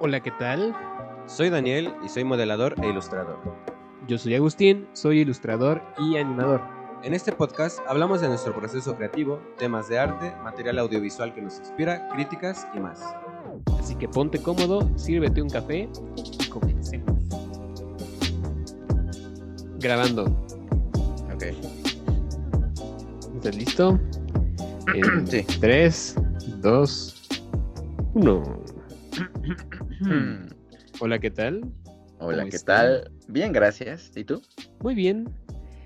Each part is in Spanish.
Hola, ¿qué tal? Soy Daniel y soy modelador e ilustrador. Yo soy Agustín, soy ilustrador y animador. En este podcast hablamos de nuestro proceso creativo, temas de arte, material audiovisual que nos inspira, críticas y más. Así que ponte cómodo, sírvete un café y comencemos. Grabando. Ok. ¿Estás listo? En Sí. 3, 2, 1. Hmm. Hola, ¿qué tal? Hola, ¿Cómo ¿qué están? tal? Bien, gracias. ¿Y tú? Muy bien.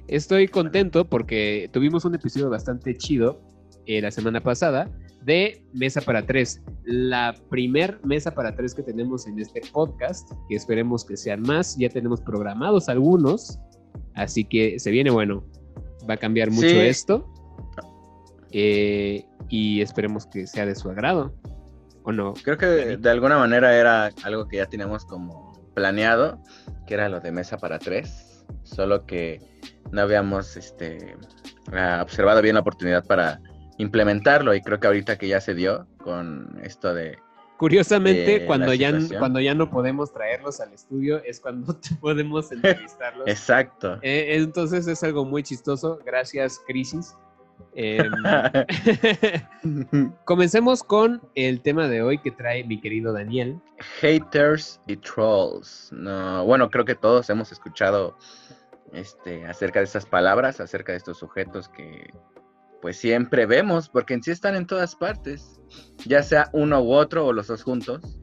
Estoy contento porque tuvimos un episodio bastante chido eh, la semana pasada de Mesa para Tres. La primer Mesa para Tres que tenemos en este podcast, que esperemos que sean más. Ya tenemos programados algunos, así que se viene bueno. Va a cambiar mucho Sí. esto. eh, y esperemos que sea de su agrado. ¿O no? Creo que de alguna manera era algo que ya teníamos como planeado, que era lo de mesa para tres, solo que no habíamos este, ah, observado bien la oportunidad para implementarlo y creo que ahorita que ya se dio con esto de... Curiosamente, cuando, ya, cuando ya no podemos traerlos al estudio, es cuando podemos entrevistarlos. Exacto. Eh, entonces es algo muy chistoso. Gracias, Crisis. Em, comencemos con el tema de hoy que trae mi querido Daniel. Haters y trolls. No, bueno, creo que todos hemos escuchado este, acerca de estas palabras, acerca de estos sujetos que pues siempre vemos, porque en sí están en todas partes, ya sea uno u otro o los dos juntos,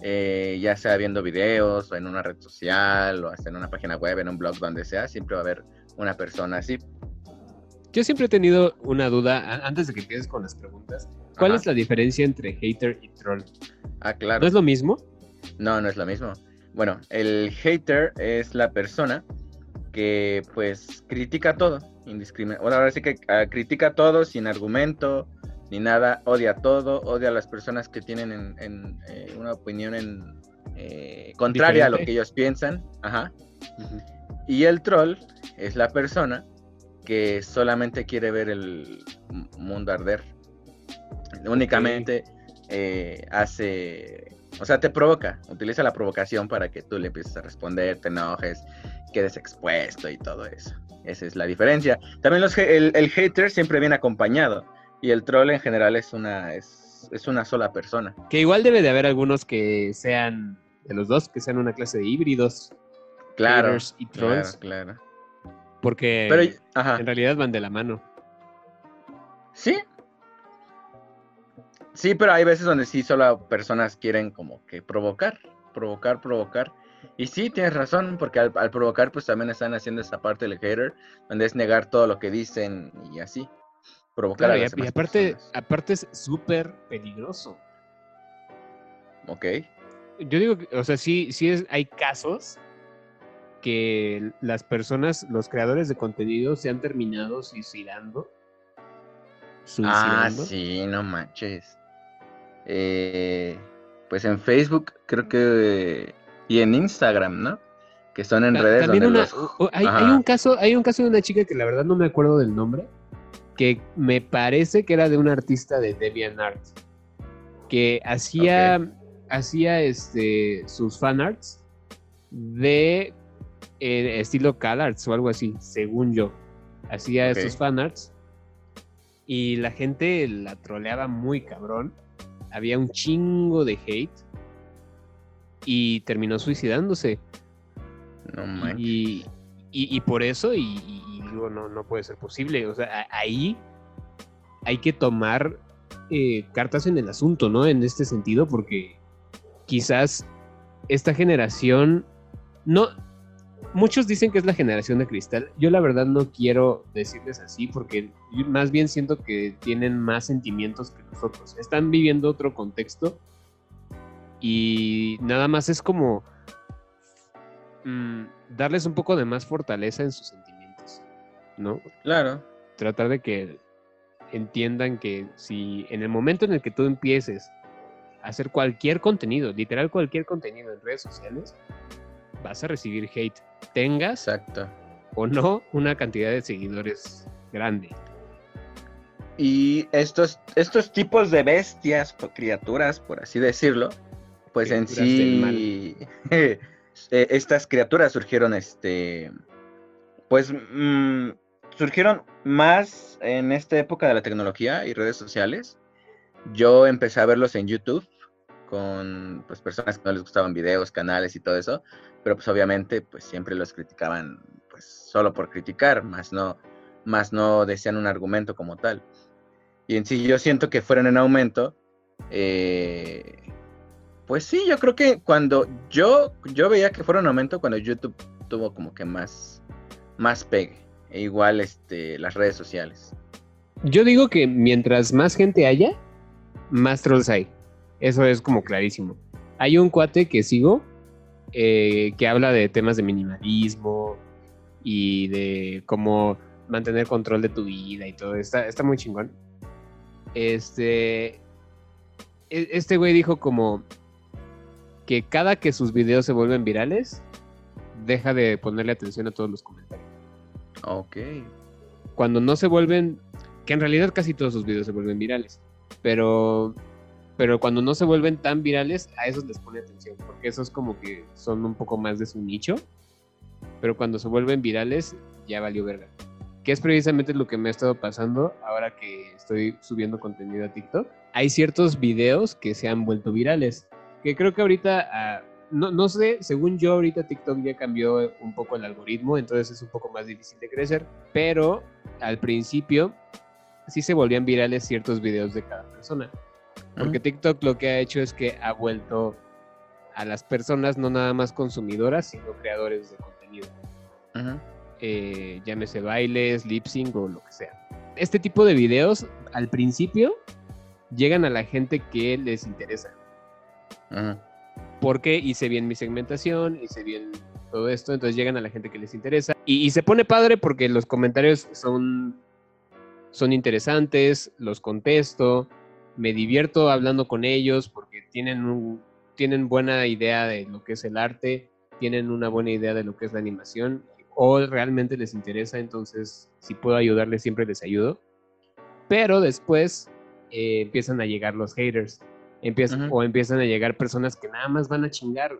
eh, ya sea viendo videos o en una red social o hasta en una página web, en un blog, donde sea, siempre va a haber una persona así. Yo siempre he tenido una duda, antes de que empieces con las preguntas. ¿Cuál Ajá. es la diferencia entre hater y troll? Ah, claro. ¿No es lo mismo? No, no es lo mismo. Bueno, el hater es la persona que pues critica todo, indiscriminadamente. Bueno, ahora sí que ah, critica todo sin argumento ni nada, odia todo, odia a las personas que tienen en, en, eh, una opinión en, eh, contraria a lo que ellos piensan. Ajá. Y el troll es la persona que solamente quiere ver el mundo arder. Únicamente eh, hace, o sea, te provoca, utiliza la provocación para que tú le empieces a responder, te enojes, quedes expuesto y todo eso. Esa es la diferencia. También los, el, el hater siempre viene acompañado y el troll en general es una, es, es una sola persona. Que igual debe de haber algunos que sean de los dos, que sean una clase de híbridos, Claro. haters y Claro, trolls, claro. Porque Pero, ajá. en realidad van de la mano. Sí. Sí, pero hay veces donde sí solo personas quieren como que provocar, provocar, provocar. Y sí, tienes razón, porque al, al provocar pues también están haciendo esa parte del hater, donde es negar todo lo que dicen y así. Provocar Claro, a y, las y demás aparte, personas. aparte es súper peligroso. Ok. Yo digo, que, o sea, sí, sí es, hay casos que las personas, los creadores de contenido se han terminado suicidando. Ah, Suicidando. sí, no manches. Eh, pues en Facebook creo que... Y en Instagram, ¿no? Que son en redes También donde una- los... hay, hay un caso, hay un caso de una chica que la verdad no me acuerdo del nombre, que me parece que era de un artista de DeviantArt, que hacía, hacía este, sus fanarts de eh, estilo CalArts o algo así, según yo. Hacía Ok. esos fanarts y la gente la troleaba muy cabrón. Había un chingo de hate y terminó suicidándose. No manches. Y, y- y por eso, y, digo, no, no puede ser posible. O sea, ahí hay que tomar eh, cartas en el asunto, ¿no? En este sentido, porque quizás esta generación, no, muchos dicen que es la generación de cristal. Yo la verdad no quiero decirles así, porque más bien siento que tienen más sentimientos que nosotros. Están viviendo otro contexto y nada más es como mm, darles un poco de más fortaleza en sus sentimientos, ¿no? Claro. Tratar de que entiendan que si en el momento en el que tú empieces a hacer cualquier contenido, literal cualquier contenido en redes sociales, vas a recibir hate, tengas Exacto. o no una cantidad de seguidores grande. Y estos, estos tipos de bestias o criaturas, por así decirlo, Pues en Criaturas sí, eh, estas criaturas surgieron, este, pues, mm, surgieron más en esta época de la tecnología y redes sociales. Yo empecé a verlos en YouTube con pues, personas que no les gustaban videos, canales y todo eso, pero pues obviamente pues siempre los criticaban pues solo por criticar, más no, más no decían un argumento como tal. Y en sí yo siento que fueron en aumento. eh, pues sí, yo creo que cuando yo, yo veía que fueron en aumento cuando YouTube tuvo como que más, más pegue. E igual este, las redes sociales. Yo digo que mientras más gente haya, más trolls hay. Eso es como clarísimo. Hay un cuate que sigo eh, que habla de temas de minimalismo y de cómo mantener control de tu vida y todo. Está, está muy chingón. Este. e- Este güey dijo como que cada que sus videos se vuelven virales, deja de ponerle atención a todos los comentarios Ok. cuando no se vuelven, que en realidad casi todos sus videos se vuelven virales, pero, pero cuando no se vuelven tan virales, a esos les pone atención, porque esos como que son un poco más de su nicho, pero cuando se vuelven virales, ya valió verga. Que es precisamente lo que me ha estado pasando ahora que estoy subiendo contenido a TikTok. Hay ciertos videos que se han vuelto virales, que creo que ahorita, ah, no, no sé, según yo ahorita TikTok ya cambió un poco el algoritmo, entonces es un poco más difícil de crecer, pero al principio sí se volvían virales ciertos videos de cada persona. Porque Ujú. TikTok lo que ha hecho es que ha vuelto a las personas no nada más consumidoras, sino creadores de contenido. Ujú. Eh, llámese bailes, lip sync o lo que sea. Este tipo de videos al principio llegan a la gente que les interesa. Ujú. Porque hice bien mi segmentación, hice bien todo esto, entonces llegan a la gente que les interesa. Y, y se pone padre porque los comentarios son, son interesantes, los contesto, me divierto hablando con ellos porque tienen, un- tienen buena idea de lo que es el arte, tienen una buena idea de lo que es la animación, o realmente les interesa, entonces si puedo ayudarles siempre les ayudo. Pero después eh, empiezan a llegar los haters, empiezan, o empiezan a llegar personas que nada más van a chingar,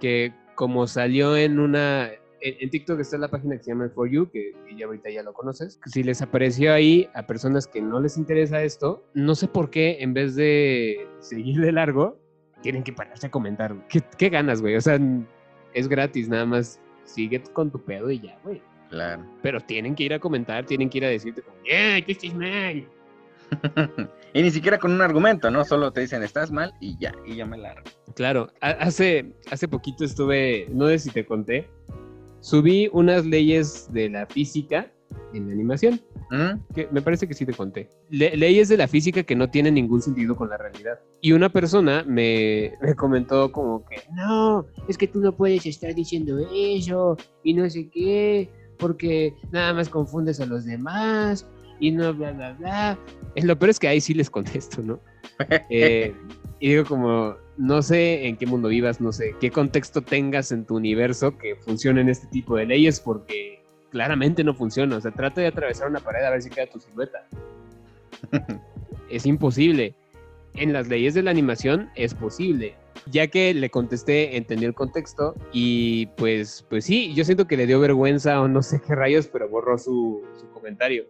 que como salió en una, en, TikTok está la página que se llama For You, que, que ya ahorita ya lo conoces, si les apareció ahí a personas que no les interesa esto, no sé por qué en vez de seguir de largo, tienen que pararse a comentar. ¿Qué, qué ganas, güey? O sea, es gratis, nada más sigue con tu pedo y ya, güey. Claro. Pero tienen que ir a comentar, tienen que ir a decirte como, ¡eh, tú estás mal! y ni siquiera con un argumento, ¿no? Solo te dicen, estás mal y ya, y ya me largo. Claro, ha- hace, hace poquito estuve, no sé si te conté, subí unas leyes de la física en la animación, Ujú. que me parece que sí te conté. Le- leyes de la física que no tienen ningún sentido con la realidad. Y una persona me, me comentó como que, no, es que tú no puedes estar diciendo eso y no sé qué, porque nada más confundes a los demás y no bla, bla, bla. Lo peor es que ahí sí les contesto, ¿no? Eh, y digo como, no sé en qué mundo vivas, no sé qué contexto tengas en tu universo que funcionen este tipo de leyes, porque claramente no funciona. O sea, trata de atravesar una pared a ver si queda tu silueta. es imposible. En las leyes de la animación es posible. Ya que le contesté, entendí el contexto y pues, pues sí, yo siento que le dio vergüenza o no sé qué rayos, pero borró su, su comentario.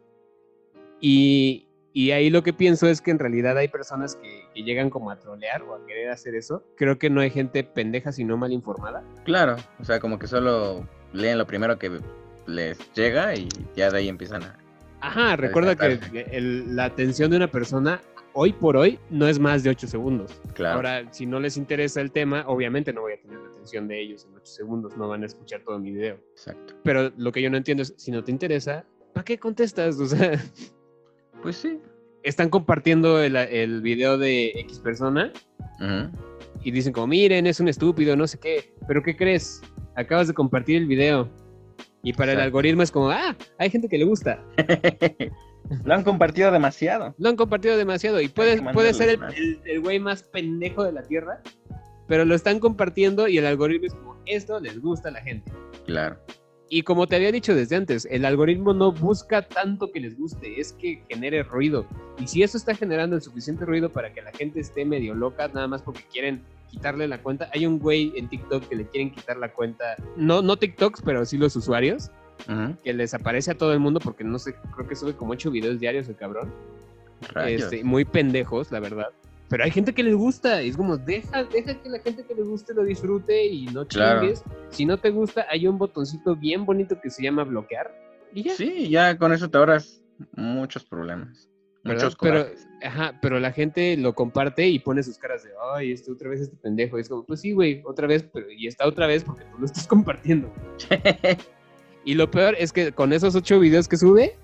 Y, y ahí lo que pienso es que en realidad hay personas que, que llegan como a trolear o a querer hacer eso. Creo que no hay gente pendeja sino mal informada. Claro, o sea, como que solo leen lo primero que les llega y ya de ahí empiezan a... Ajá, recuerda que el- la atención de una persona hoy por hoy no es más de 8 segundos. Claro. Ahora, si no les interesa el tema, obviamente no voy a tener la atención de ellos en 8 segundos, no van a escuchar todo mi video. Exacto. Pero lo que yo no entiendo es, si no te interesa, ¿para qué contestas? O sea, Pues sí. están compartiendo el, el video de X persona Ujú. y dicen como, miren, es un estúpido, no sé qué. Pero ¿qué crees? Acabas de compartir el video. Y para el algoritmo es como, ah, hay gente que le gusta. Lo han compartido demasiado. Lo han compartido demasiado y puede, puede ser el güey más pendejo de la tierra, pero lo están compartiendo y el algoritmo es como, esto les gusta a la gente. Claro. Y como te había dicho desde antes, el algoritmo no busca tanto que les guste, es que genere ruido. Y si eso está generando el suficiente ruido para que la gente esté medio loca, nada más porque quieren quitarle la cuenta. Hay un güey en TikTok que le quieren quitar la cuenta. No, no TikToks, pero sí los usuarios. Que les aparece a todo el mundo porque no sé, creo que sube como ocho videos diarios el cabrón. Este, muy pendejos, la verdad. Pero hay gente que les gusta. y Es como, deja, deja que la gente que le guste lo disfrute y no Claro. chingues. Si no te gusta, hay un botoncito bien bonito que se llama bloquear. Y ya. Sí, ya con eso te ahorras muchos problemas. ¿verdad? Muchos pero, ajá, pero la gente lo comparte y pone sus caras de, ay, este otra vez este pendejo. Y es como, pues sí, güey, otra vez, pero y está otra vez porque tú lo estás compartiendo. Y lo peor es que con esos ocho videos que sube,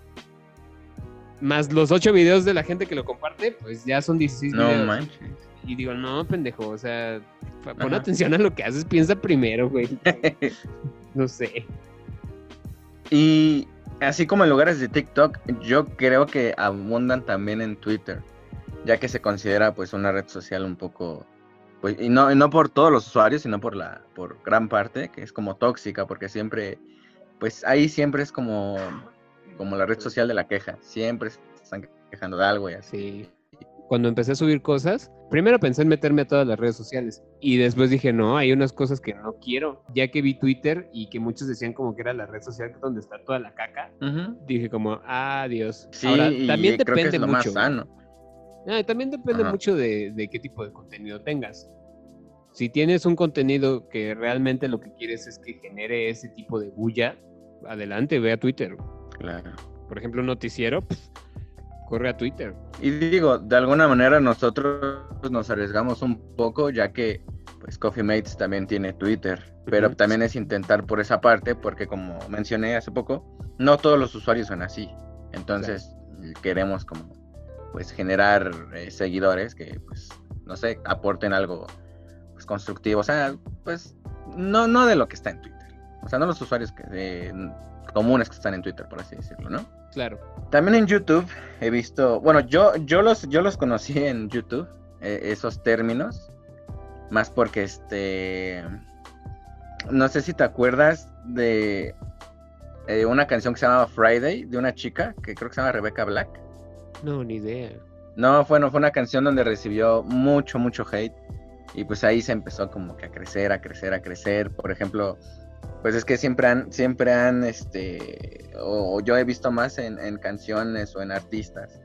más los ocho videos de la gente que lo comparte, pues ya son 16 no videos. manches. Y digo, no, pendejo, o sea, pon Ajá. atención a lo que haces, piensa primero, güey. No sé. Y así como en lugares de TikTok, yo creo que abundan también en Twitter, ya que se considera pues una red social un poco, pues, y no, y no por todos los usuarios, sino por la, por gran parte, que es como tóxica, porque siempre, pues ahí siempre es como, como la red social de la queja, siempre se están quejando de algo y así. Sí. Cuando empecé a subir cosas, primero pensé en meterme a todas las redes sociales y después dije, no, hay unas cosas que no quiero. Ya que vi Twitter y que muchos decían como que era la red social donde está toda la caca, dije como, adiós. Sí, Ahora, y también creo que depende es lo mucho. más sano. Ah, también depende Ajá. mucho de, de qué tipo de contenido tengas. Si tienes un contenido que realmente lo que quieres es que genere ese tipo de bulla, adelante, ve a Twitter. Claro. Por ejemplo, un noticiero, corre a Twitter. Y digo, de alguna manera nosotros nos arriesgamos un poco, ya que pues Coffee Mates también tiene Twitter, pero también es intentar por esa parte, porque como mencioné hace poco, no todos los usuarios son así. Entonces queremos como pues generar eh, seguidores que pues no sé, aporten algo pues constructivo, o sea, pues no no de lo que está en Twitter. O sea, no los usuarios que, eh, comunes que están en Twitter, por así decirlo, ¿no? Claro. También en YouTube he visto, bueno, yo, yo, los, yo los conocí en YouTube, eh, esos términos, más porque este, no sé si te acuerdas de eh, una canción que se llamaba Friday, de una chica, que creo que se llama Rebecca Black. No, ni idea. No, fue, no, fue una canción donde recibió mucho, mucho hate. Y pues ahí se empezó como que a crecer, a crecer, a crecer. Por ejemplo, pues es que siempre han, siempre han, este, o, o yo he visto más en, en canciones o en artistas,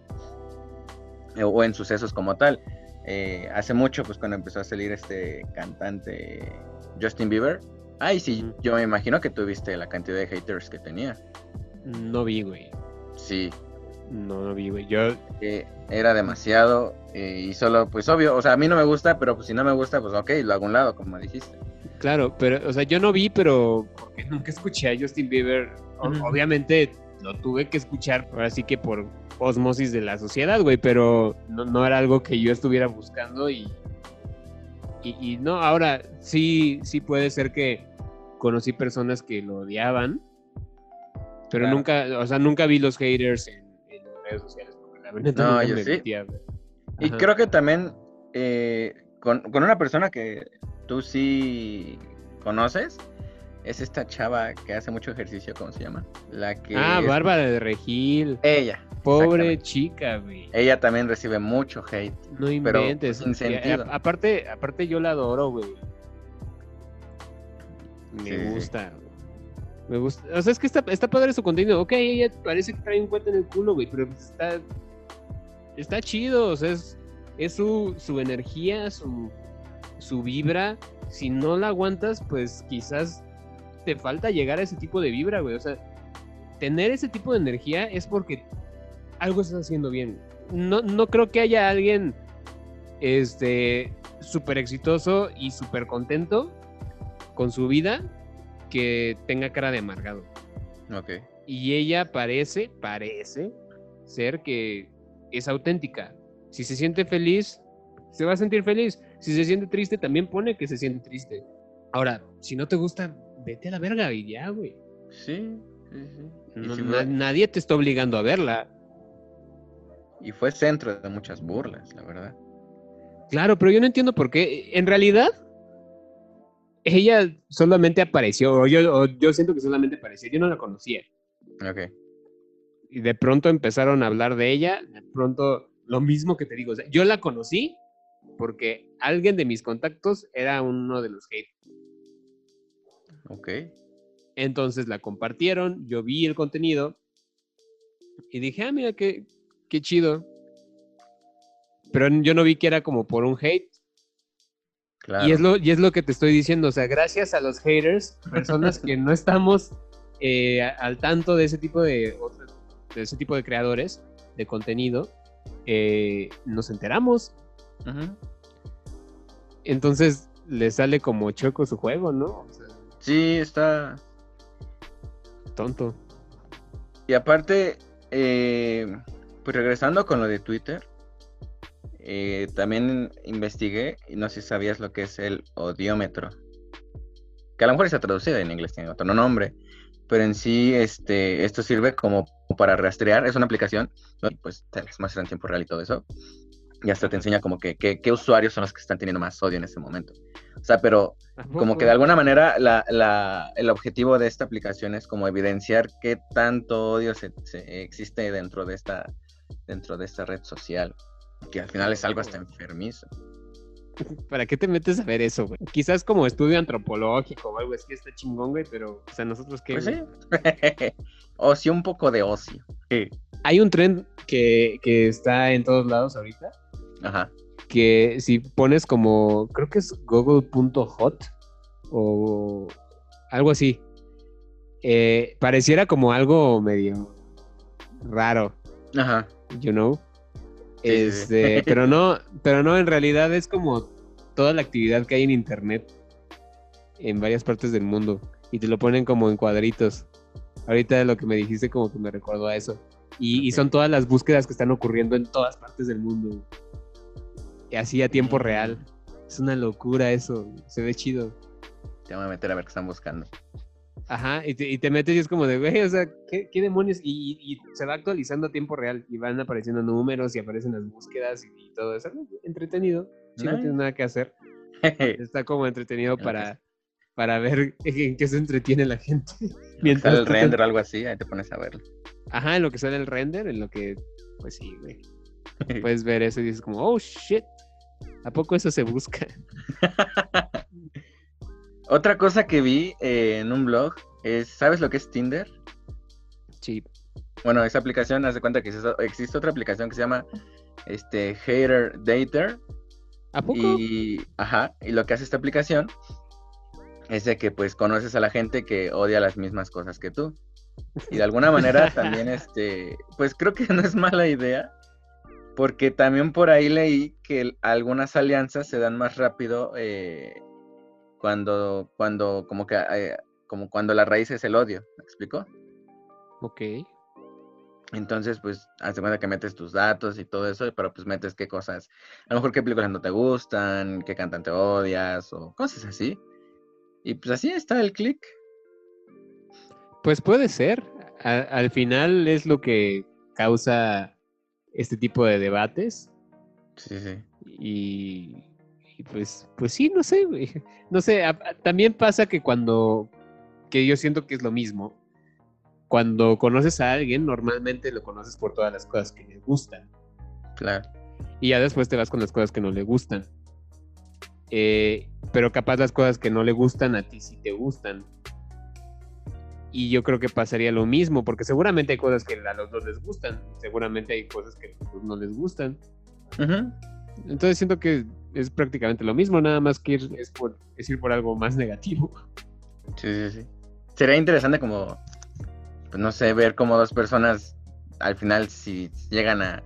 eh, o en sucesos como tal. Eh, hace mucho, pues cuando empezó a salir este cantante Justin Bieber, ay, sí, yo me imagino que tuviste la cantidad de haters que tenía. No vi, güey. Sí, No, no vi, güey. Yo, que era demasiado eh, y solo, pues obvio, o sea, a mí no me gusta, pero pues si no me gusta, pues ok, lo hago a un lado, como dijiste. Claro, pero, o sea, yo no vi, pero porque nunca escuché a Justin Bieber. Obviamente lo tuve que escuchar, ahora sí que por osmosis de la sociedad, güey, pero no, no era algo que yo estuviera buscando y, y, y no, ahora sí, sí puede ser que conocí personas que lo odiaban, pero Claro. nunca, o sea, nunca vi los haters en, en redes sociales. porque la verdad No, yo me sí. metía. Y creo que también eh, con, con una persona que tú sí conoces, es esta chava que hace mucho ejercicio, ¿cómo se llama? La que... Ah, es- Bárbara de Regil. Ella. Pobre chica, güey. Ella también recibe mucho hate. No pero inventes. sin Y a- sentido. aparte, aparte yo la adoro, güey. Me Sí, gusta. güey. Me gusta. O sea, es que está, está padre su contenido. Ok, ella parece que trae un cuento en el culo, güey, pero pues está. Está chido. O sea, es, es su, su energía, su, su vibra. Si no la aguantas, pues quizás te falta llegar a ese tipo de vibra, güey. O sea, tener ese tipo de energía es porque algo estás haciendo bien. No, no creo que haya alguien este súper exitoso y súper contento con su vida que tenga cara de amargado. Ok. Y ella parece, parece ser que es auténtica. Si se siente feliz, se va a sentir feliz. Si se siente triste, también pone que se siente triste. Ahora, si no te gusta, vete a la verga y ya, güey. Sí, sí, sí. Y, No- sí na- fue, nadie te está obligando a verla. y fue centro de muchas burlas, la verdad. Claro, pero yo no entiendo por qué. En realidad, ella solamente apareció, o yo, o yo siento que solamente apareció, yo no la conocía. Ok. Y de pronto empezaron a hablar de ella, de pronto lo mismo que te digo, o sea, yo la conocí porque alguien de mis contactos era uno de los hate. Ok. Entonces la compartieron, yo vi el contenido y dije, ah, mira, qué, qué chido. Pero yo no vi que era como por un hate. Claro. Y, es lo, y es lo que te estoy diciendo, o sea, gracias a los haters, personas que no estamos eh, al tanto de ese tipo de, de ese tipo de creadores de contenido, eh, nos enteramos. Entonces le sale como choco su juego, ¿no? O sea, Sí, está. tonto. Y aparte, eh, pues regresando con lo de Twitter, eh, también investigué y no sé si sabías lo que es el odiómetro. Que a lo mejor está traducido en inglés, tiene otro nombre. Pero en sí, este, esto sirve como para rastrear. Es una aplicación, pues te las muestra en tiempo real y todo eso. Y hasta te enseña como que que- qué usuarios son los que están teniendo más odio en este momento. O sea, pero ¿A como que de alguna manera la, la- el objetivo de esta aplicación es como evidenciar qué tanto odio se, se- existe dentro de esta dentro de esta red social que al final es algo hasta enfermizo ¿Para qué te metes a ver eso, güey? Quizás como estudio antropológico o algo así está chingón, güey, pero, o sea, nosotros qué. pues sí ocio un poco de ocio Sí. Hay un trend que, que está en todos lados ahorita, ajá que si pones como, creo que es google.hot o algo así, eh, pareciera como algo medio raro, ajá you know. Este, pero no, pero no, en realidad es como toda la actividad que hay en internet en varias partes del mundo y te lo ponen como en cuadritos. Ahorita lo que me dijiste como que me recordó a eso. Y, son todas las búsquedas que están ocurriendo en todas partes del mundo. Así a tiempo real. Es una locura eso. Se ve chido. te voy a meter a ver qué están buscando Ajá, y te, y te metes y es como de, güey, o sea, ¿qué, qué demonios? Y, y- y se va actualizando a tiempo real y van apareciendo números y aparecen las búsquedas y, todo eso. Entretenido. Si no Nice. tienes nada que hacer, está como entretenido para, para ver en qué se entretiene la gente. Mientras el tú te- render o algo así ahí te pones a verlo Ajá, en lo que sale el render, en lo que, pues sí, güey. Puedes ver eso y dices como, oh, shit. ¿A poco eso se busca? otra cosa que vi eh, en un blog es sabes lo que es Tinder Sí. Bueno, esa aplicación, haz de cuenta que existe, existe otra aplicación que se llama este, Hater Dater. ¿A poco? Y, ajá, y lo que hace esta aplicación es de que pues conoces a la gente que odia las mismas cosas que tú. Y de alguna manera también, este, pues creo que no es mala idea, porque también por ahí leí que algunas alianzas se dan más rápido eh, cuando, cuando, como que, eh, como cuando la raíz es el odio, ¿me explico? Ok. Entonces, pues, haz de cuenta que metes tus datos y todo eso, pero pues metes qué cosas, a lo mejor qué películas no te gustan, qué cantante odias o cosas así. Y pues así está el click. Pues puede ser. A- al final es lo que causa este tipo de debates. Sí, sí. Y, y pues, pues sí, no sé, güey. No sé, a- a- también pasa que cuando, que yo siento que es lo mismo, cuando conoces a alguien, normalmente lo conoces por todas las cosas que le gustan. Claro. Y ya después te vas con las cosas que no le gustan. Eh, pero capaz las cosas que no le gustan a ti sí te gustan. Y yo creo que pasaría lo mismo, porque seguramente hay cosas que a los dos les gustan, seguramente hay cosas que a los dos no les gustan. Entonces siento que es prácticamente lo mismo, nada más que ir, es, por, es ir por algo más negativo. Sí, sí, sí. Sería interesante como, pues no sé, ver cómo dos personas al final si llegan a,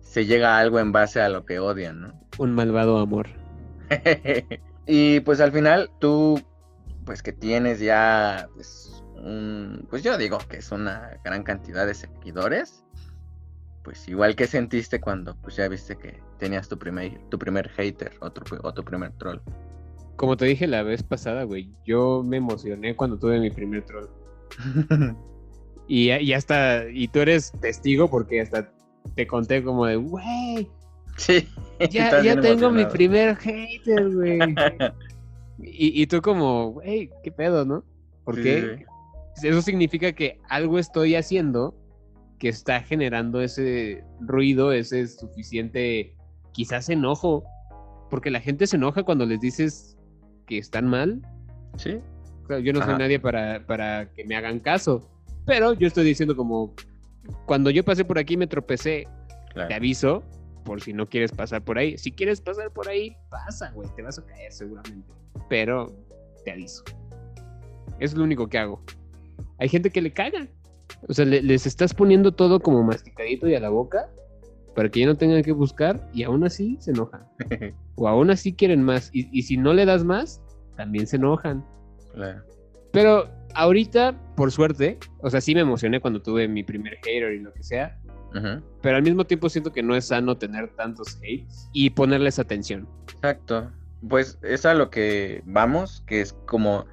se llega a algo en base a lo que odian, ¿no? Un malvado amor. y pues al final tú, pues que tienes ya, pues, un, pues yo digo que es una gran cantidad de seguidores, pues igual que sentiste cuando pues ya viste que tenías tu primer, tu primer hater o tu, o tu primer troll. Como te dije la vez pasada, güey, yo me emocioné cuando tuve mi primer troll. Y, y hasta, y tú eres testigo porque hasta te conté como de, güey, sí. ya, ya tengo mi primer hater, güey. y, y tú como, güey, ¿qué pedo, no? ¿Por Sí, qué? sí, Eso significa que algo estoy haciendo que está generando ese ruido, ese suficiente, quizás enojo porque la gente se enoja cuando les dices que están mal. Sí. O sea, yo no soy Ajá. nadie para, para que me hagan caso, pero yo estoy diciendo como, cuando yo pasé por aquí me tropecé, te aviso por si no quieres pasar por ahí. Si quieres pasar por ahí, pasa, güey, te vas a caer seguramente, pero te aviso. Es lo único que hago. Hay gente que le caga. O sea, le- les estás poniendo todo como masticadito y a la boca para que ya no tengan que buscar y aún así se enojan. O aún así quieren más. Y, y si no le das más, también se enojan. Claro. Pero ahorita, por suerte, o sea, sí me emocioné cuando tuve mi primer hater y lo que sea. Pero al mismo tiempo siento que no es sano tener tantos hates y ponerles atención. Exacto. Pues es a lo que vamos, que es como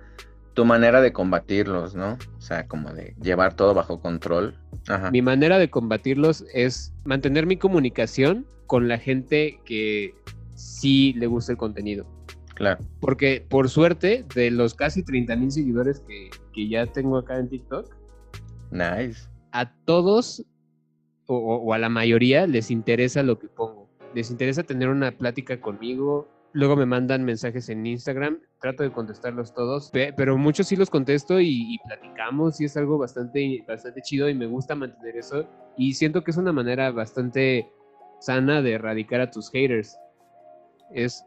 tu manera de combatirlos, ¿no? O sea, como de llevar todo bajo control. Ajá. Mi manera de combatirlos es mantener mi comunicación con la gente que sí le gusta el contenido. Claro. Porque por suerte, de los casi 30 mil seguidores que, que ya tengo acá en TikTok, Nice. a todos o, o- o a la mayoría les interesa lo que pongo. Les interesa tener una plática conmigo. Luego me mandan mensajes en Instagram. Trato de contestarlos todos, pe- pero muchos sí los contesto y, y platicamos y es algo bastante, bastante chido y me gusta mantener eso. Y siento que es una manera bastante sana de erradicar a tus haters. Es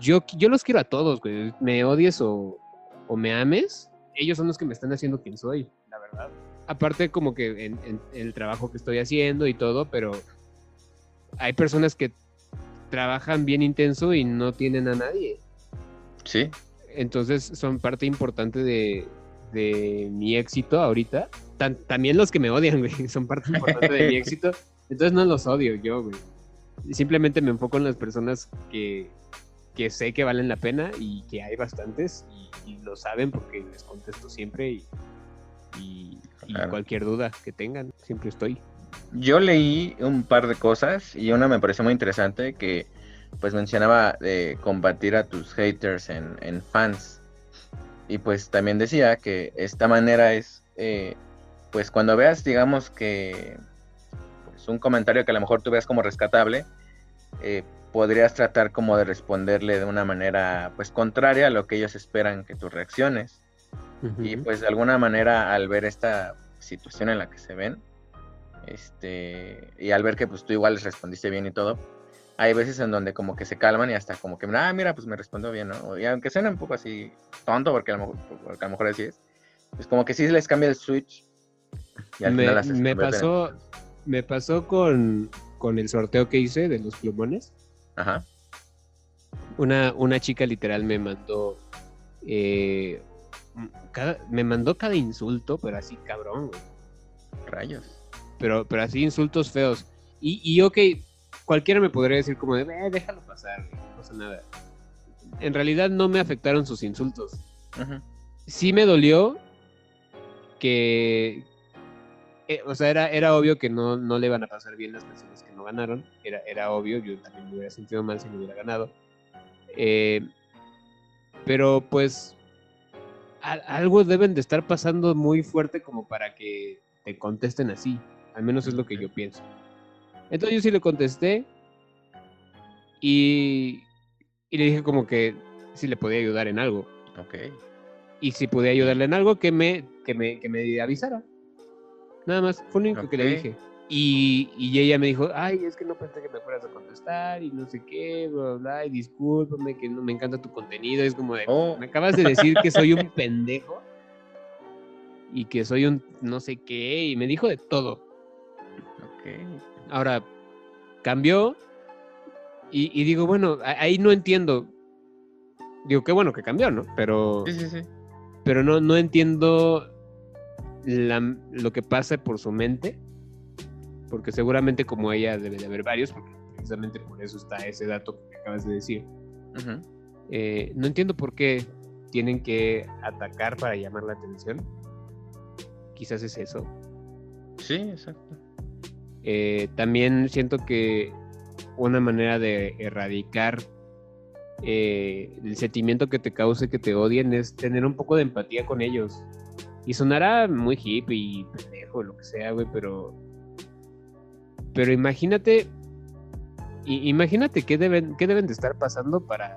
yo, yo los quiero a todos, güey. Me odies o, o me ames. Ellos son los que me están haciendo quien soy, la verdad. Aparte, como que en, en el trabajo que estoy haciendo y todo, pero hay personas que trabajan bien intenso y no tienen a nadie. Sí. Entonces son parte importante de, de mi éxito ahorita. Tan- también los que me odian, güey, son parte importante de mi éxito. Entonces no los odio yo, güey. Simplemente me enfoco en las personas que, que sé que valen la pena y que hay bastantes y, y lo saben porque les contesto siempre y, y- y Claro. cualquier duda que tengan, siempre estoy. Yo leí un par de cosas y una me pareció muy interesante que pues mencionaba de combatir a tus haters en, en fans. Y pues también decía que esta manera es, eh, pues cuando veas, digamos que pues, un comentario que a lo mejor tú veas como rescatable, eh, podrías tratar como de responderle de una manera pues contraria a lo que ellos esperan que tú reacciones. Y pues de alguna manera al ver esta situación en la que se ven, este, y al ver que pues tú igual les respondiste bien y todo, hay veces en donde como que se calman y hasta como que, ah, mira, pues me respondió bien, ¿no? Y aunque suene un poco así tonto, porque a lo mejor, porque a lo mejor así es, pues como que sí les cambia el switch. Y al Me- final las me en- pasó- Me pasó con, con el sorteo que hice de los plumones. Ajá, Una, una chica literal me mandó. eh, cada- me mandó cada insulto, pero así cabrón, güey. rayos. Pero, pero así insultos feos. Y, y ok, cualquiera me podría decir como de, "Eh, déjalo pasar, no pasa nada. En realidad no me afectaron sus insultos. Sí me dolió que. eh, o sea, era, era obvio que no, no le iban a pasar bien las personas que no ganaron. Era, era obvio, yo también me hubiera sentido mal si no hubiera ganado. Eh, pero pues a- algo deben de estar pasando muy fuerte como para que te contesten así. Al menos es lo que yo pienso. Entonces yo sí le contesté y, y le dije como que si le podía ayudar en algo. Ok, Y si podía ayudarle en algo, que me, que me, que me avisara. Nada más, fue lo único que le dije. Y, y ella me dijo, ay, es que no pensé que me fueras a contestar y no sé qué, bla, bla, bla, y discúlpame que no me encanta tu contenido. Es como de, Oh. me acabas de decir que soy un pendejo y que soy un no sé qué, y me dijo de todo. Ok. Ahora, cambió y, y digo, bueno, ahí no entiendo. Digo, qué bueno que cambió, ¿no? Pero Sí, sí, sí. pero no, no entiendo la- lo que pasa por su mente, porque seguramente como ella debe de haber varios, porque precisamente por eso está ese dato que acabas de decir. Eh, no entiendo por qué tienen que atacar para llamar la atención. Quizás es eso. Sí, exacto. Eh, también siento que una manera de erradicar eh, el sentimiento que te cause que te odien es tener un poco de empatía con ellos. Y sonará muy hippie y pendejo, lo que sea, güey, pero. Pero imagínate imagínate qué deben, qué deben de estar pasando para,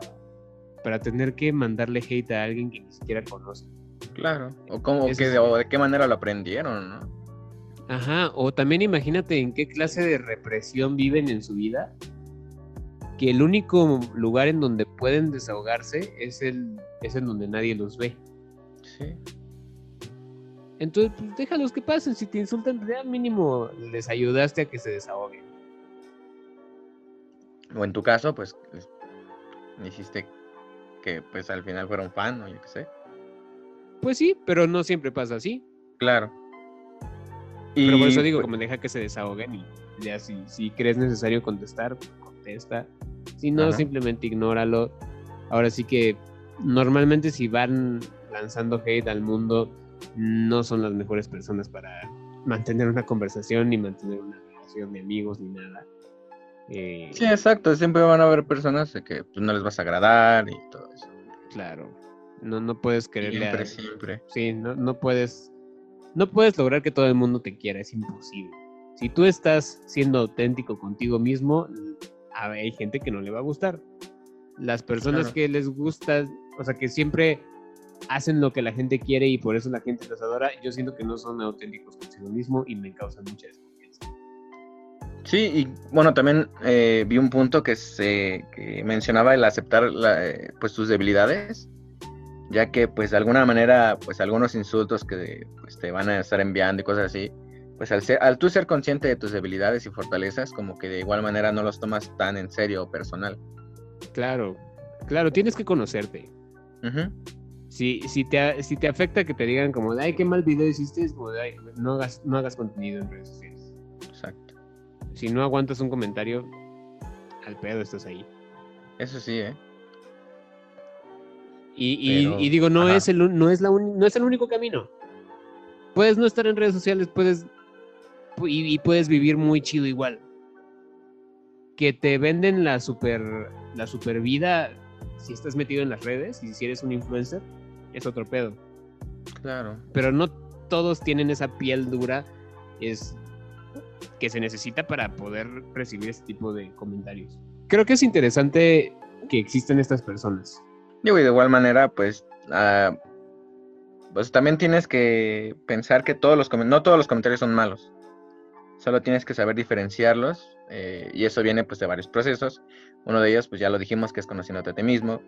para tener que mandarle hate a alguien que ni siquiera conoce. Claro. O, cómo, que, sí. o de qué manera lo aprendieron, ¿no? Ajá, o también imagínate en qué clase de represión viven en su vida, que el único lugar en donde pueden desahogarse es el es en donde nadie los ve. Sí. Entonces, pues déjalos que pasen, si te insultan, ya mínimo les ayudaste a que se desahoguen. O en tu caso, pues, hiciste que pues al final fuera un fan, o yo qué sé. Pues sí, pero no siempre pasa así. Claro. Pero por eso digo, pues, como deja que se desahoguen y ya si, si crees necesario contestar, contesta. Si no, Ajá. simplemente ignóralo. Ahora sí que normalmente si van lanzando hate al mundo, no son las mejores personas para mantener una conversación ni mantener una relación de amigos ni nada. Eh, Sí, exacto. Siempre van a haber personas que pues, no les vas a agradar y todo eso. Claro. No, no puedes quererle a- Siempre, siempre. Sí, no, no puedes. No puedes lograr que todo el mundo te quiera, es imposible. Si tú estás siendo auténtico contigo mismo, hay gente que no le va a gustar. Las personas Claro. que les gusta, o sea, que siempre hacen lo que la gente quiere y por eso la gente los adora, yo siento que no son auténticos consigo mismo y me causan mucha desconfianza. Sí, y bueno, también eh, vi un punto que se que mencionaba el aceptar la, eh, pues tus debilidades, ya que pues de alguna manera pues algunos insultos que pues, te van a estar enviando y cosas así, pues al, ser, al tú ser consciente de tus debilidades y fortalezas, como que de igual manera no los tomas tan en serio o personal. Claro, claro, tienes que conocerte. Ujú, Si, si, te, si te afecta que te digan como, ay, qué mal video hiciste, como, de, "Ay, no hagas, no hagas contenido en redes sociales. Exacto. Si no aguantas un comentario, al pedo estás ahí. Eso sí, ¿eh? Y, y- Pero, y digo, no ajá. es, el, no, es la no es el único camino. Puedes no estar en redes sociales, puedes pu- y, y puedes vivir muy chido igual. Que te venden la super, la super vida si estás metido en las redes y si eres un influencer, es otro pedo. Claro. Pero no todos tienen esa piel dura es, que se necesita para poder recibir este tipo de comentarios. Creo que es interesante que existen estas personas. Digo, y de igual manera, pues, ah, pues también tienes que pensar que todos los no todos los comentarios son malos. Solo tienes que saber diferenciarlos eh, y eso viene pues de varios procesos. Uno de ellos, pues ya lo dijimos, que es conociéndote a ti mismo.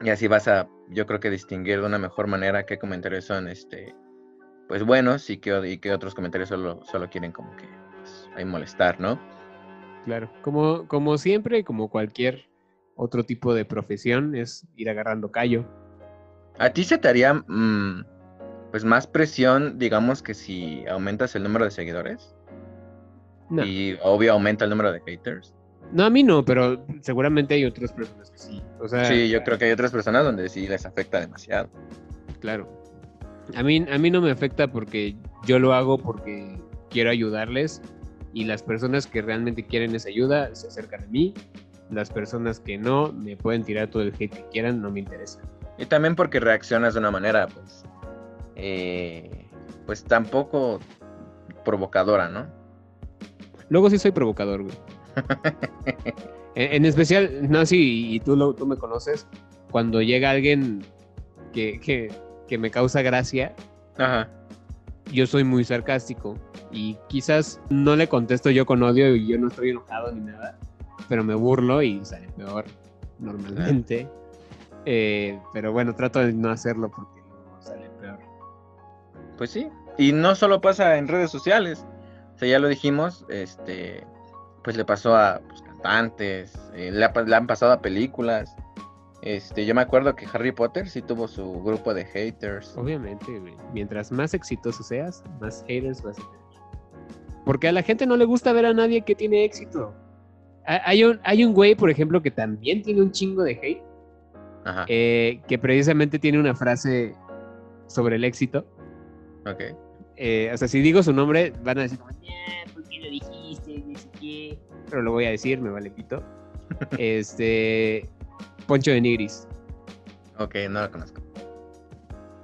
Y así vas a, yo creo que distinguir de una mejor manera qué comentarios son, este, pues buenos y qué, y qué otros comentarios solo, solo quieren como que, pues, ahí molestar, ¿no? Claro, como, como siempre, como cualquier otro tipo de profesión, es ir agarrando callo. ¿A ti se te haría mm, pues más presión, digamos, que si aumentas el número de seguidores? No, Y obvio aumenta el número de haters. no, a mí no, pero seguramente hay otras personas que sí. O sea, Sí, yo creo que hay otras personas donde sí les afecta demasiado. Claro. A mí, a mí no me afecta porque yo lo hago porque quiero ayudarles y las personas que realmente quieren esa ayuda se acercan a mí. Las personas que no me pueden tirar todo el hate que quieran, no me interesa. Y también porque reaccionas de una manera, pues, eh, pues tampoco provocadora, ¿no? Luego sí soy provocador, güey. en, en especial, Nancy, y tú, lo, tú me conoces, cuando llega alguien que, que, que me causa gracia, Ajá. yo soy muy sarcástico y quizás no le contesto yo con odio y yo no estoy enojado ni nada, pero me burlo y sale peor normalmente. Eh, pero bueno, trato de no hacerlo porque sale peor. Pues sí. Y no solo pasa en redes sociales. O sea, ya lo dijimos, este, pues le pasó a pues, cantantes, eh, le, ha pa- le han pasado a películas. Este, yo me acuerdo que Harry Potter sí tuvo su grupo de haters. Obviamente, güey, mientras más exitoso seas, más haters vas a tener. Porque a la gente no le gusta ver a nadie que tiene éxito. Ha- Hay un, hay un güey, por ejemplo, que también tiene un chingo de hate, Ajá. eh, que precisamente tiene una frase sobre el éxito. Ok. Eh, o sea, si digo su nombre, van a decir, como, "Ñe, ¿por qué lo dijiste? Ni sé qué". Pero lo voy a decir, me vale pito. este. Poncho de Nigris. Ok, no lo conozco.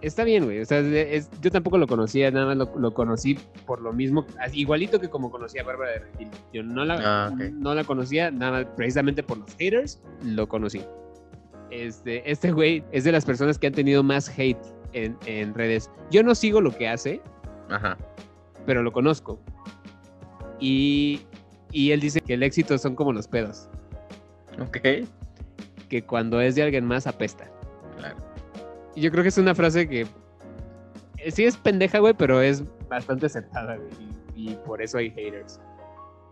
Está bien, güey. O sea, es- yo tampoco lo conocía, nada más lo, lo conocí por lo mismo, igualito que como conocía a Bárbara de Regil. Yo no la, Ah, no la conocía, nada más precisamente por los haters, lo conocí. Este, este güey es de las personas que han tenido más hate en, en redes. Yo no sigo lo que hace, Ajá. pero lo conozco. Y, y él dice que el éxito son como los pedos, Ok. que cuando es de alguien más apesta. Yo creo que es una frase que eh, sí es pendeja, güey, pero es bastante aceptada, güey. Y, y por eso hay haters.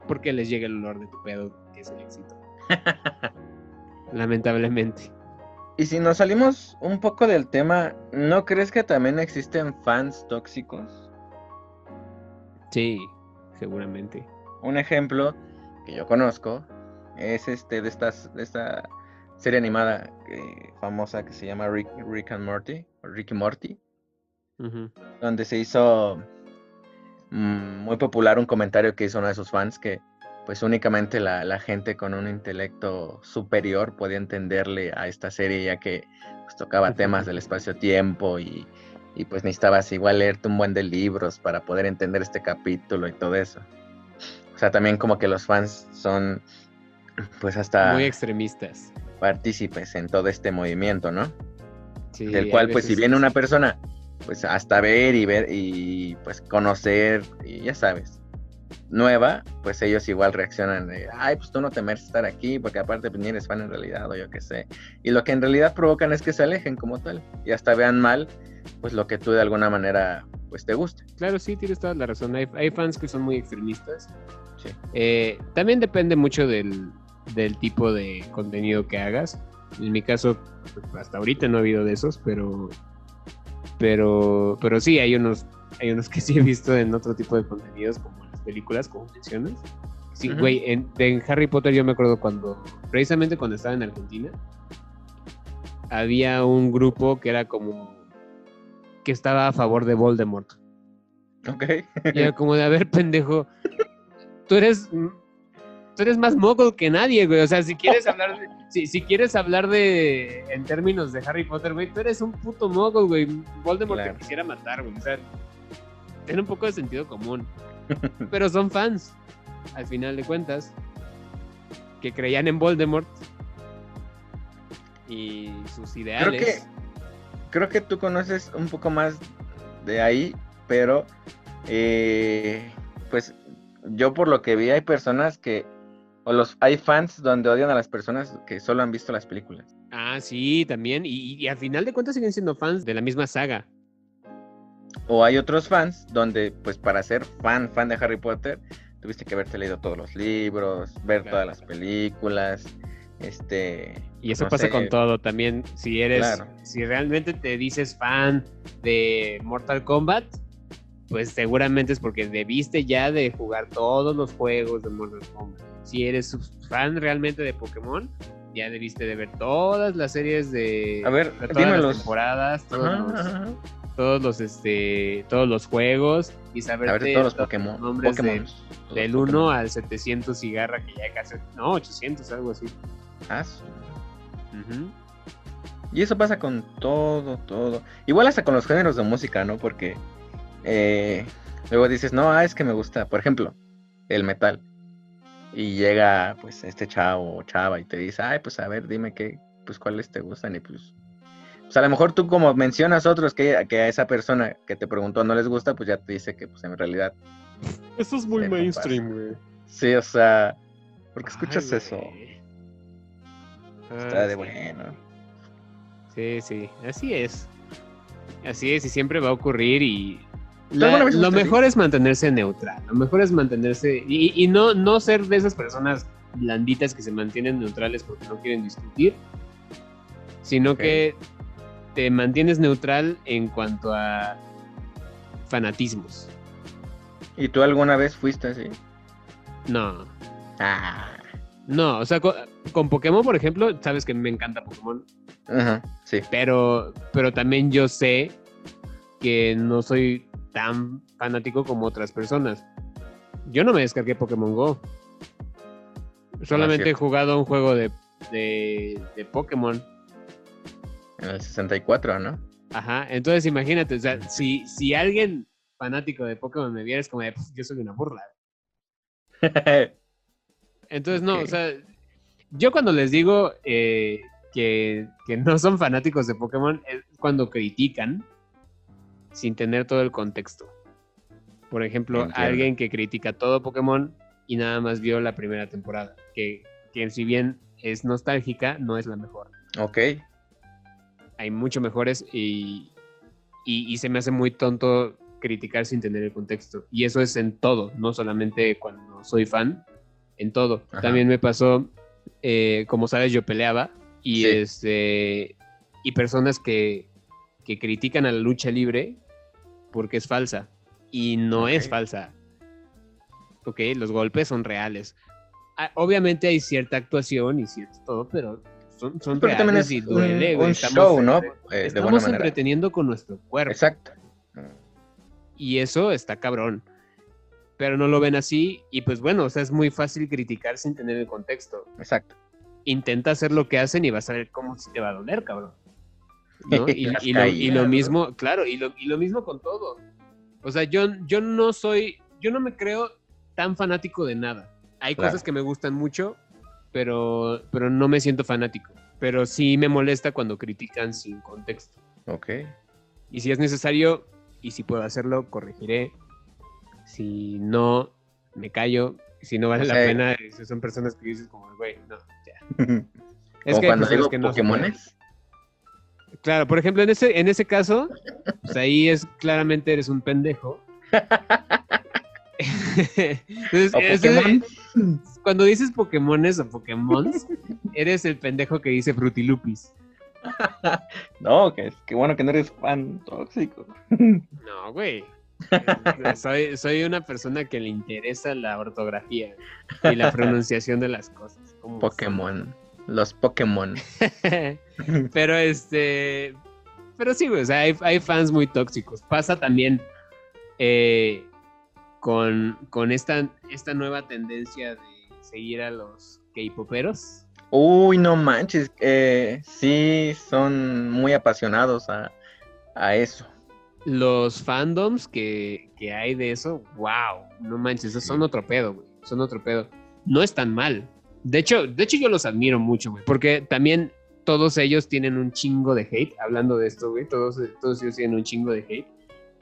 Porque les llega el olor de tu pedo, que es el éxito. Lamentablemente. Y si nos salimos un poco del tema, ¿no crees que también existen fans tóxicos? Sí, seguramente. Un ejemplo que yo conozco es este de estas de esta serie animada eh, famosa que se llama Rick, Rick and Morty, o Ricky Morty, donde se hizo mm, muy popular un comentario que hizo uno de sus fans que pues únicamente la, la gente con un intelecto superior podía entenderle a esta serie ya que pues, tocaba temas del espacio-tiempo y, y, pues necesitabas igual leerte un buen de libros para poder entender este capítulo y todo eso. O sea, también como que los fans son pues hasta Muy extremistas. Partícipes en todo este movimiento, ¿no? Sí, del cual pues si viene una persona pues hasta ver y ver y pues conocer y ya sabes nueva pues ellos igual reaccionan de ay pues tú no te mereces estar aquí porque aparte pues ni eres fan en realidad o yo qué sé y lo que en realidad provocan es que se alejen como tal y hasta vean mal pues lo que tú de alguna manera pues te guste Claro, sí, tienes toda la razón. Hay, hay fans que son muy extremistas. Sí. Eh, también depende mucho del, del tipo de contenido que hagas. En mi caso, pues, hasta ahorita no ha habido de esos, pero, pero, pero sí, hay unos, hay unos que sí he visto en otro tipo de contenidos, como las películas, como mencionas. Sí, güey, en, en Harry Potter yo me acuerdo cuando, precisamente cuando estaba en Argentina, había un grupo que era como, que estaba a favor de Voldemort. ok Y era como de, a ver, pendejo, tú eres, tú eres más mogul que nadie, güey. O sea, si quieres hablar de, si, si quieres hablar de, en términos de Harry Potter, güey, tú eres un puto mogul, güey. Voldemort Claro. te quisiera matar, güey. O sea, tiene un poco de sentido común. Pero son fans, al final de cuentas, que creían en Voldemort y sus ideales. que- creo que tú conoces un poco más de ahí, pero eh, pues yo por lo que vi hay personas que, o los hay fans donde odian a las personas que solo han visto las películas. Ah, sí, también. Y, y al final de cuentas siguen siendo fans de la misma saga. O hay otros fans donde pues para ser fan, fan de Harry Potter, tuviste que haberte leído todos los libros, ver Claro. todas las películas, este... Y eso no pasa sé, con todo también. Si eres, Claro. si realmente te dices fan de Mortal Kombat, pues seguramente es porque debiste ya de jugar todos los juegos de Mortal Kombat. Si eres fan realmente de Pokémon, ya debiste de ver todas las series de A ver, todas las los- temporadas, todos Ajá, los, ajá. todos los este todos los juegos y saber todos los Pokémon. nombres de- Pokémon. Todos del los 1 Pokémon. al 700 cigarra que ya casi no 800 algo así. Ah. Y eso pasa con todo, todo. Igual hasta con los géneros de música, ¿no? Porque eh, luego dices, no, ah, es que me gusta, por ejemplo, el metal. Y llega, pues, este chavo o chava y te dice, ay, pues, a ver, dime qué, pues, cuáles te gustan. Y pues, pues a lo mejor tú como mencionas otros que, que a esa persona que te preguntó no les gusta, pues ya te dice que, pues, en realidad, Eso es Sí, compas. güey. sí, o sea, ¿por qué escuchas Ay, eso? güey. Está Ah, de sí. bueno. Sí, sí, así es. Así es, y siempre va a ocurrir y... ¿Tú la- alguna vez lo mejor es mantenerse neutral, lo mejor es mantenerse y, y no, no ser de esas personas blanditas que se mantienen neutrales porque no quieren discutir, sino que te mantienes neutral en cuanto a fanatismos. ¿Y tú alguna vez fuiste así? No, Ah, no, o sea, con, con Pokémon, por ejemplo, sabes que me encanta Pokémon, ajá, sí. pero, pero también yo sé que no soy tan fanático como otras personas. Yo no me descargué Pokémon Go. Solamente he jugado un juego de, de, de Pokémon. En el 64, ¿no? Ajá, entonces imagínate, o sea, si, si alguien fanático de Pokémon me viera, es como, de, "Pues, yo soy una burla. Entonces, no, o sea, yo cuando les digo eh, que, que no son fanáticos de Pokémon, es cuando critican sin tener todo el contexto. Por ejemplo, Entiendo. alguien que critica todo Pokémon y nada más vio la primera temporada, que, que si bien es nostálgica, no es la mejor. ok. Hay mucho mejores y, y, y se me hace muy tonto criticar sin tener el contexto. Y eso es en todo, no solamente cuando soy fan, en todo. Ajá. También me pasó, eh, como sabes, yo peleaba y, Sí. este, y personas que, que critican a la lucha libre porque es falsa. Y no es falsa. Ok, los golpes son reales. Ah, Obviamente hay cierta actuación y cierto todo, pero son, son Pero también reales es y un, duele, güey. un Estamos show, ¿no? Eh, Estamos entreteniendo con nuestro cuerpo. Exacto. Y eso está cabrón. Pero no lo ven así. Y pues bueno, o sea, es muy fácil criticar sin tener el contexto. Exacto. Intenta hacer lo que hacen y vas a ver cómo se te va a doler, cabrón. ¿No? Y, lo, mismo, claro, y lo, y lo mismo con todo. O sea, yo, yo no soy, yo no me creo tan fanático de nada. Hay Claro. cosas que me gustan mucho, pero, pero no me siento fanático. Pero sí me molesta cuando critican sin contexto. Ok. Y si es necesario, y si puedo hacerlo, corregiré. Si no, me callo. Si no vale O la pena, son personas que dices como, güey, no, ya. Es que cuando digo que no. Pokémones. Claro, por ejemplo, en ese, en ese caso, pues ahí es claramente eres un pendejo. Entonces, ese- Pokémon. cuando dices Pokémones o Pokémons, eres el pendejo que dice Frutilupis. No, que, que bueno que no eres fan tóxico. No, güey. soy, soy una persona que le interesa la ortografía y la pronunciación de las cosas. son. Los Pokémon. pero este. Pero sí, güey, o sea, hay, hay fans muy tóxicos. Pasa también eh, con, con esta, esta nueva tendencia de seguir a los K-poperos. Uy, no manches. eh, sí, son muy apasionados a, a eso. Los fandoms que, que hay de eso, wow, no manches, son otro pedo, güey. Son otro pedo. No es tan mal. De hecho, de hecho yo los admiro mucho, güey. Porque también todos ellos tienen un chingo de hate. Hablando de esto, güey. Todos, todos ellos tienen un chingo de hate.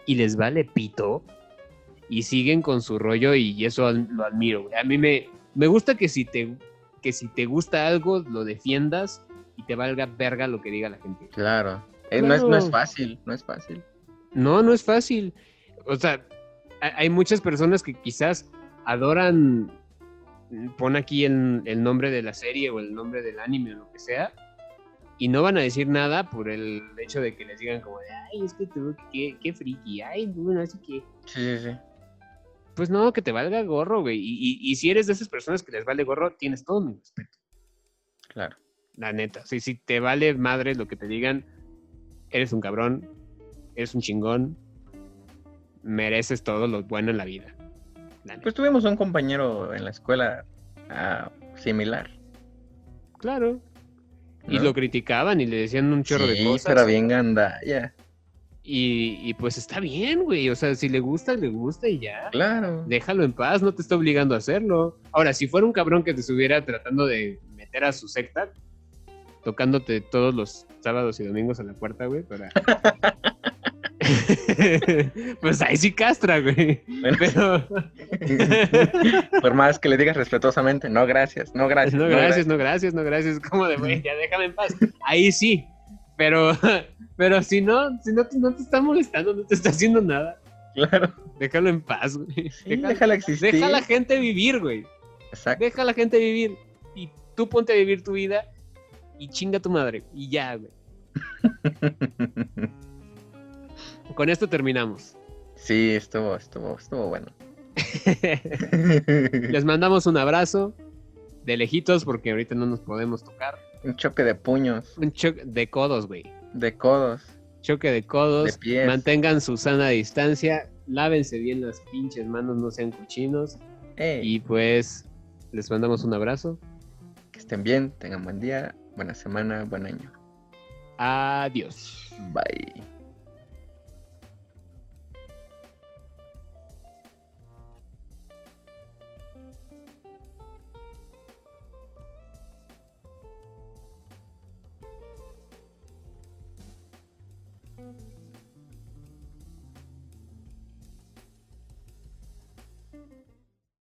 Y les vale pito. Y siguen con su rollo y eso lo admiro, güey. A mí me, me gusta que si, te, que si te gusta algo, lo defiendas y te valga verga lo que diga la gente. Claro. Eh, no, es, no es fácil, no es fácil. No, no es fácil. O sea, ha- hay muchas personas que quizás adoran, pon aquí el, el nombre de la serie o el nombre del anime o lo que sea, y no van a decir nada por el hecho de que les digan como de, ay, es que tú, qué, qué friki, ay, no, no sé qué. Sí, sí, sí. Pues no, que te valga gorro, güey. Y, y- y si eres de esas personas que les vale gorro, tienes todo mi respeto, Claro. la neta. Sí, si te vale madre lo que te digan, eres un cabrón, eres un chingón, mereces todo lo bueno en la vida. Pues tuvimos un compañero en la escuela ah, similar. claro. Y lo criticaban y le decían un chorro de Sí, cosas. pero bien gandalla. Y, y pues está bien, güey. O sea, si le gusta, le gusta y ya. Claro. Déjalo en paz, no te está obligando a hacerlo. Ahora, si fuera un cabrón que te estuviera tratando de meter a su secta, tocándote todos los sábados y domingos a la puerta, güey, para. pues ahí sí castra, güey. Bueno, Pero. Por más que le digas respetuosamente, no gracias, no gracias. no, gracias, no, gracias, no, gracias. Como de, güey, ya déjame en paz. Ahí sí. Pero, pero si no, si no, te- no te está molestando, no te está haciendo nada, Claro. déjalo en paz, güey. Sí, Deja- déjala existir. deja a la gente vivir, güey. Exacto. Deja a la gente vivir. Y tú ponte a vivir tu vida y chinga a tu madre. Y ya, güey. Con esto terminamos. Sí, estuvo, estuvo, estuvo bueno. Les mandamos un abrazo de lejitos porque ahorita no nos podemos tocar. Un choque de puños, Un choque de codos, güey. de codos. Choque de codos. De pies. Mantengan su sana distancia. Lávense bien las pinches manos, no sean cochinos. Ey, Y pues les mandamos un abrazo. que estén bien, tengan buen día, buena semana, buen año. Adiós. Bye.